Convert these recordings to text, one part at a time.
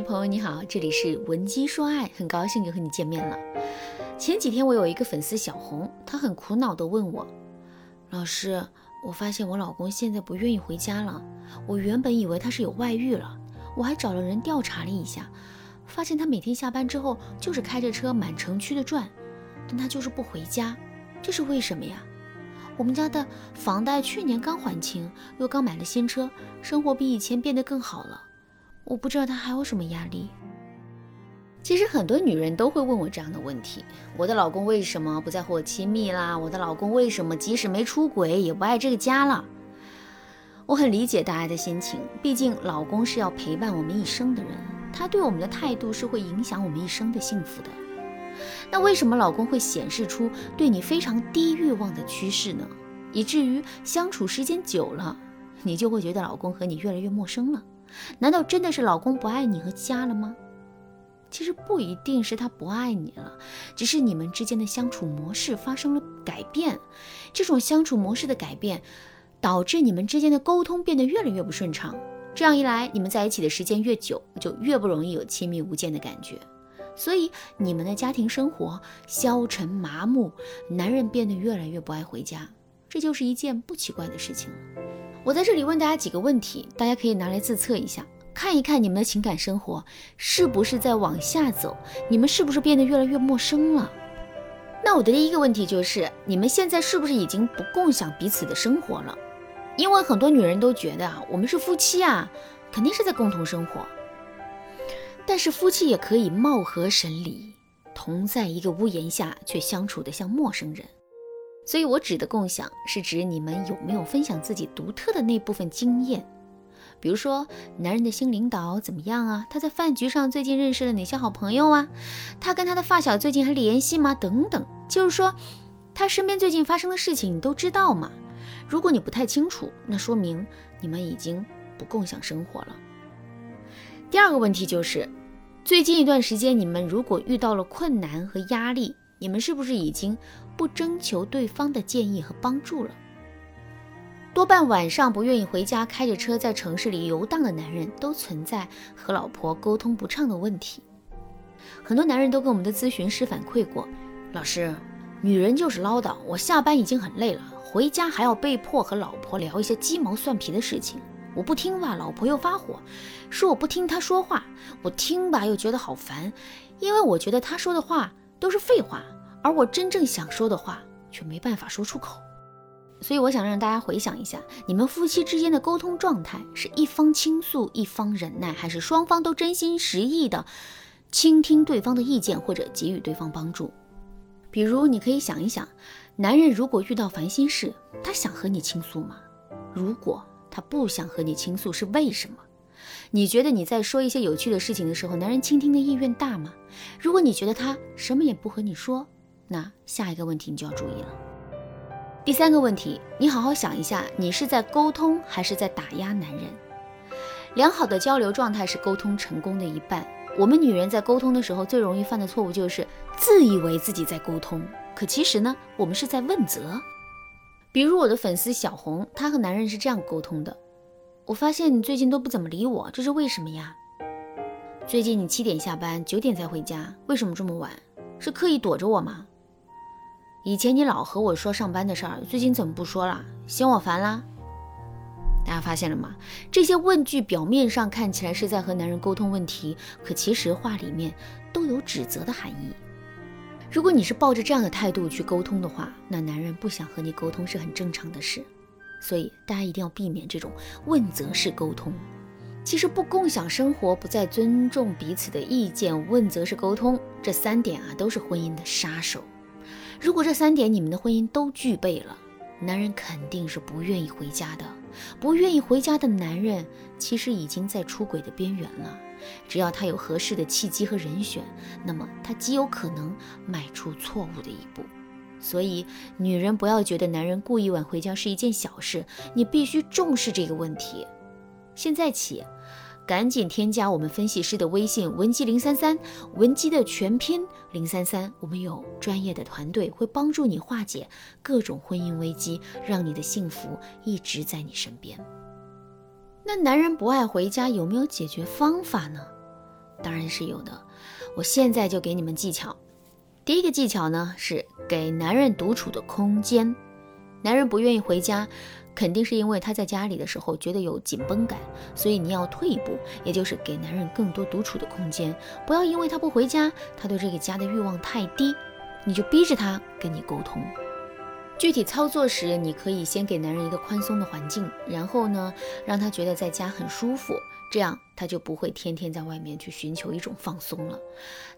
朋友你好，这里是文姬说爱，很高兴又和你见面了。前几天我有一个粉丝小红，她很苦恼地问我：“老师，我发现我老公现在不愿意回家了。我原本以为他是有外遇了，我还找了人调查了一下，发现他每天下班之后就是开着车满城区的转，但他就是不回家，这是为什么呀？我们家的房贷去年刚还清，又刚买了新车，生活比以前变得更好了。”我不知道他还有什么压力。其实很多女人都会问我这样的问题：我的老公为什么不再和我亲密啦？我的老公为什么即使没出轨也不爱这个家了？我很理解大家的心情，毕竟老公是要陪伴我们一生的人，他对我们的态度是会影响我们一生的幸福的。那为什么老公会显示出对你非常低欲望的趋势呢？以至于相处时间久了，你就会觉得老公和你越来越陌生了？难道真的是老公不爱你和家了吗？其实不一定是他不爱你了，只是你们之间的相处模式发生了改变。这种相处模式的改变，导致你们之间的沟通变得越来越不顺畅。这样一来，你们在一起的时间越久，就越不容易有亲密无间的感觉。所以你们的家庭生活消沉麻木，男人变得越来越不爱回家，这就是一件不奇怪的事情了。我在这里问大家几个问题，大家可以拿来自测一下，看一看你们的情感生活是不是在往下走，你们是不是变得越来越陌生了？那我的第一个问题就是，你们现在是不是已经不共享彼此的生活了？因为很多女人都觉得啊，我们是夫妻啊，肯定是在共同生活。但是夫妻也可以貌合神离，同在一个屋檐下，却相处得像陌生人。所以，我指的共享是指你们有没有分享自己独特的那部分经验，比如说，男人的新领导怎么样啊？他在饭局上最近认识了哪些好朋友啊？他跟他的发小最近还联系吗？等等，就是说，他身边最近发生的事情你都知道吗？如果你不太清楚，那说明你们已经不共享生活了。第二个问题就是，最近一段时间你们如果遇到了困难和压力。你们是不是已经不征求对方的建议和帮助了？多半晚上不愿意回家，开着车在城市里游荡的男人，都存在和老婆沟通不畅的问题。很多男人都跟我们的咨询师反馈过：“老师，女人就是唠叨，我下班已经很累了，回家还要被迫和老婆聊一些鸡毛蒜皮的事情。我不听吧，老婆又发火，说我不听她说话；我听吧，又觉得好烦，因为我觉得她说的话。”都是废话，而我真正想说的话却没办法说出口。所以我想让大家回想一下，你们夫妻之间的沟通状态是一方倾诉，一方忍耐，还是双方都真心实意的倾听对方的意见或者给予对方帮助？比如，你可以想一想，男人如果遇到烦心事，他想和你倾诉吗？如果他不想和你倾诉，是为什么？你觉得你在说一些有趣的事情的时候，男人倾听的意愿大吗？如果你觉得他什么也不和你说，那下一个问题你就要注意了。第三个问题，你好好想一下，你是在沟通还是在打压男人？良好的交流状态是沟通成功的一半。我们女人在沟通的时候最容易犯的错误就是自以为自己在沟通，可其实呢，我们是在问责。比如我的粉丝小红，她和男人是这样沟通的。我发现你最近都不怎么理我，这是为什么呀？最近你七点下班，九点才回家，为什么这么晚？是刻意躲着我吗？以前你老和我说上班的事儿，最近怎么不说了？嫌我烦啦？大家发现了吗？这些问句表面上看起来是在和男人沟通问题，可其实话里面都有指责的含义。如果你是抱着这样的态度去沟通的话，那男人不想和你沟通是很正常的事。所以大家一定要避免这种问责式沟通。其实不共享生活、不再尊重彼此的意见、问责式沟通，这三点啊都是婚姻的杀手。如果这三点你们的婚姻都具备了，男人肯定是不愿意回家的。不愿意回家的男人，其实已经在出轨的边缘了。只要他有合适的契机和人选，那么他极有可能迈出错误的一步。所以，女人不要觉得男人故意晚回家是一件小事，你必须重视这个问题。现在起，赶紧添加我们分析师的微信文姬零三三，文姬的全拼零三三，我们有专业的团队会帮助你化解各种婚姻危机，让你的幸福一直在你身边。那男人不爱回家有没有解决方法呢？当然是有的。我现在就给你们技巧。第一个技巧呢是给男人独处的空间。男人不愿意回家，肯定是因为他在家里的时候觉得有紧绷感，所以你要退一步，也就是给男人更多独处的空间。不要因为他不回家，他对这个家的欲望太低，你就逼着他跟你沟通。具体操作时，你可以先给男人一个宽松的环境，然后呢，让他觉得在家很舒服，这样他就不会天天在外面去寻求一种放松了。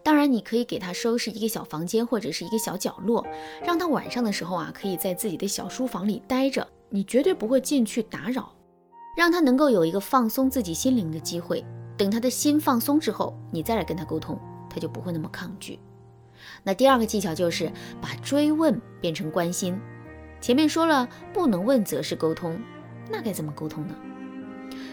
当然，你可以给他收拾一个小房间或者是一个小角落，让他晚上的时候啊，可以在自己的小书房里待着，你绝对不会进去打扰，让他能够有一个放松自己心灵的机会。等他的心放松之后，你再来跟他沟通，他就不会那么抗拒。那第二个技巧就是把追问变成关心。前面说了，不能问则是沟通，那该怎么沟通呢？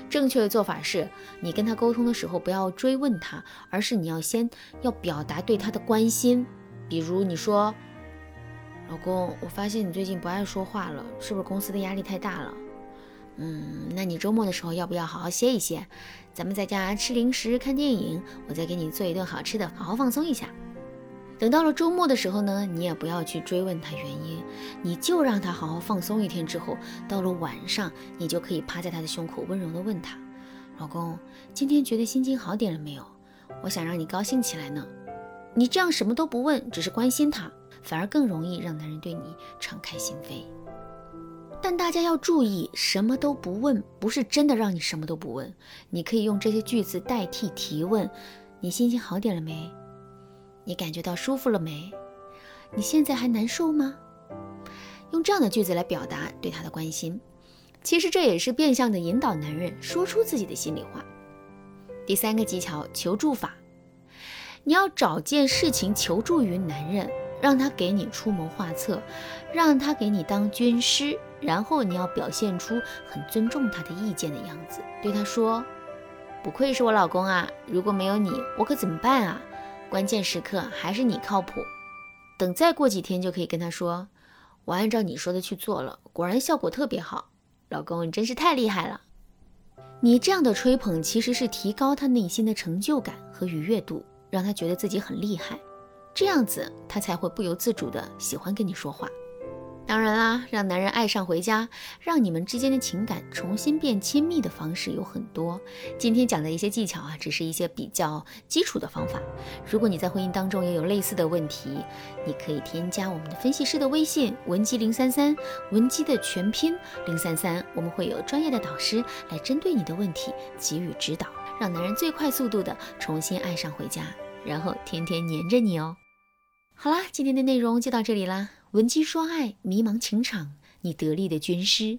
正确的做法是，你跟他沟通的时候不要追问他，而是你要先要表达对他的关心。比如你说：“老公，我发现你最近不爱说话了，是不是公司的压力太大了？嗯，那你周末的时候要不要好好歇一歇？咱们在家吃零食、看电影，我再给你做一顿好吃的，好好放松一下。”等到了周末的时候呢，你也不要去追问他原因，你就让他好好放松一天之后，到了晚上，你就可以趴在他的胸口，温柔的问他：“老公，今天觉得心情好点了没有？我想让你高兴起来呢。”你这样什么都不问，只是关心他，反而更容易让男人对你敞开心扉。但大家要注意，什么都不问，不是真的让你什么都不问，你可以用这些句子代替提问：“你心情好点了没？”你感觉到舒服了没？你现在还难受吗？用这样的句子来表达对他的关心，其实这也是变相的引导男人说出自己的心里话。第三个技巧，求助法，你要找件事情求助于男人，让他给你出谋划策，让他给你当军师，然后你要表现出很尊重他的意见的样子，对他说：“不愧是我老公啊，如果没有你，我可怎么办啊？”关键时刻还是你靠谱。等再过几天就可以跟他说：“我按照你说的去做了，果然效果特别好。”老公，你真是太厉害了！你这样的吹捧其实是提高他内心的成就感和愉悦度，让他觉得自己很厉害，这样子他才会不由自主的喜欢跟你说话。当然啦，让男人爱上回家，让你们之间的情感重新变亲密的方式有很多。今天讲的一些技巧啊，只是一些比较基础的方法。如果你在婚姻当中也有类似的问题，你可以添加我们的分析师的微信文姬零三三，文姬的全拼零三三，我们会有专业的导师来针对你的问题给予指导，让男人最快速度的重新爱上回家，然后天天黏着你哦。好啦，今天的内容就到这里啦。闻鸡说爱，迷茫情场，你得力的军师。